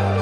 shadow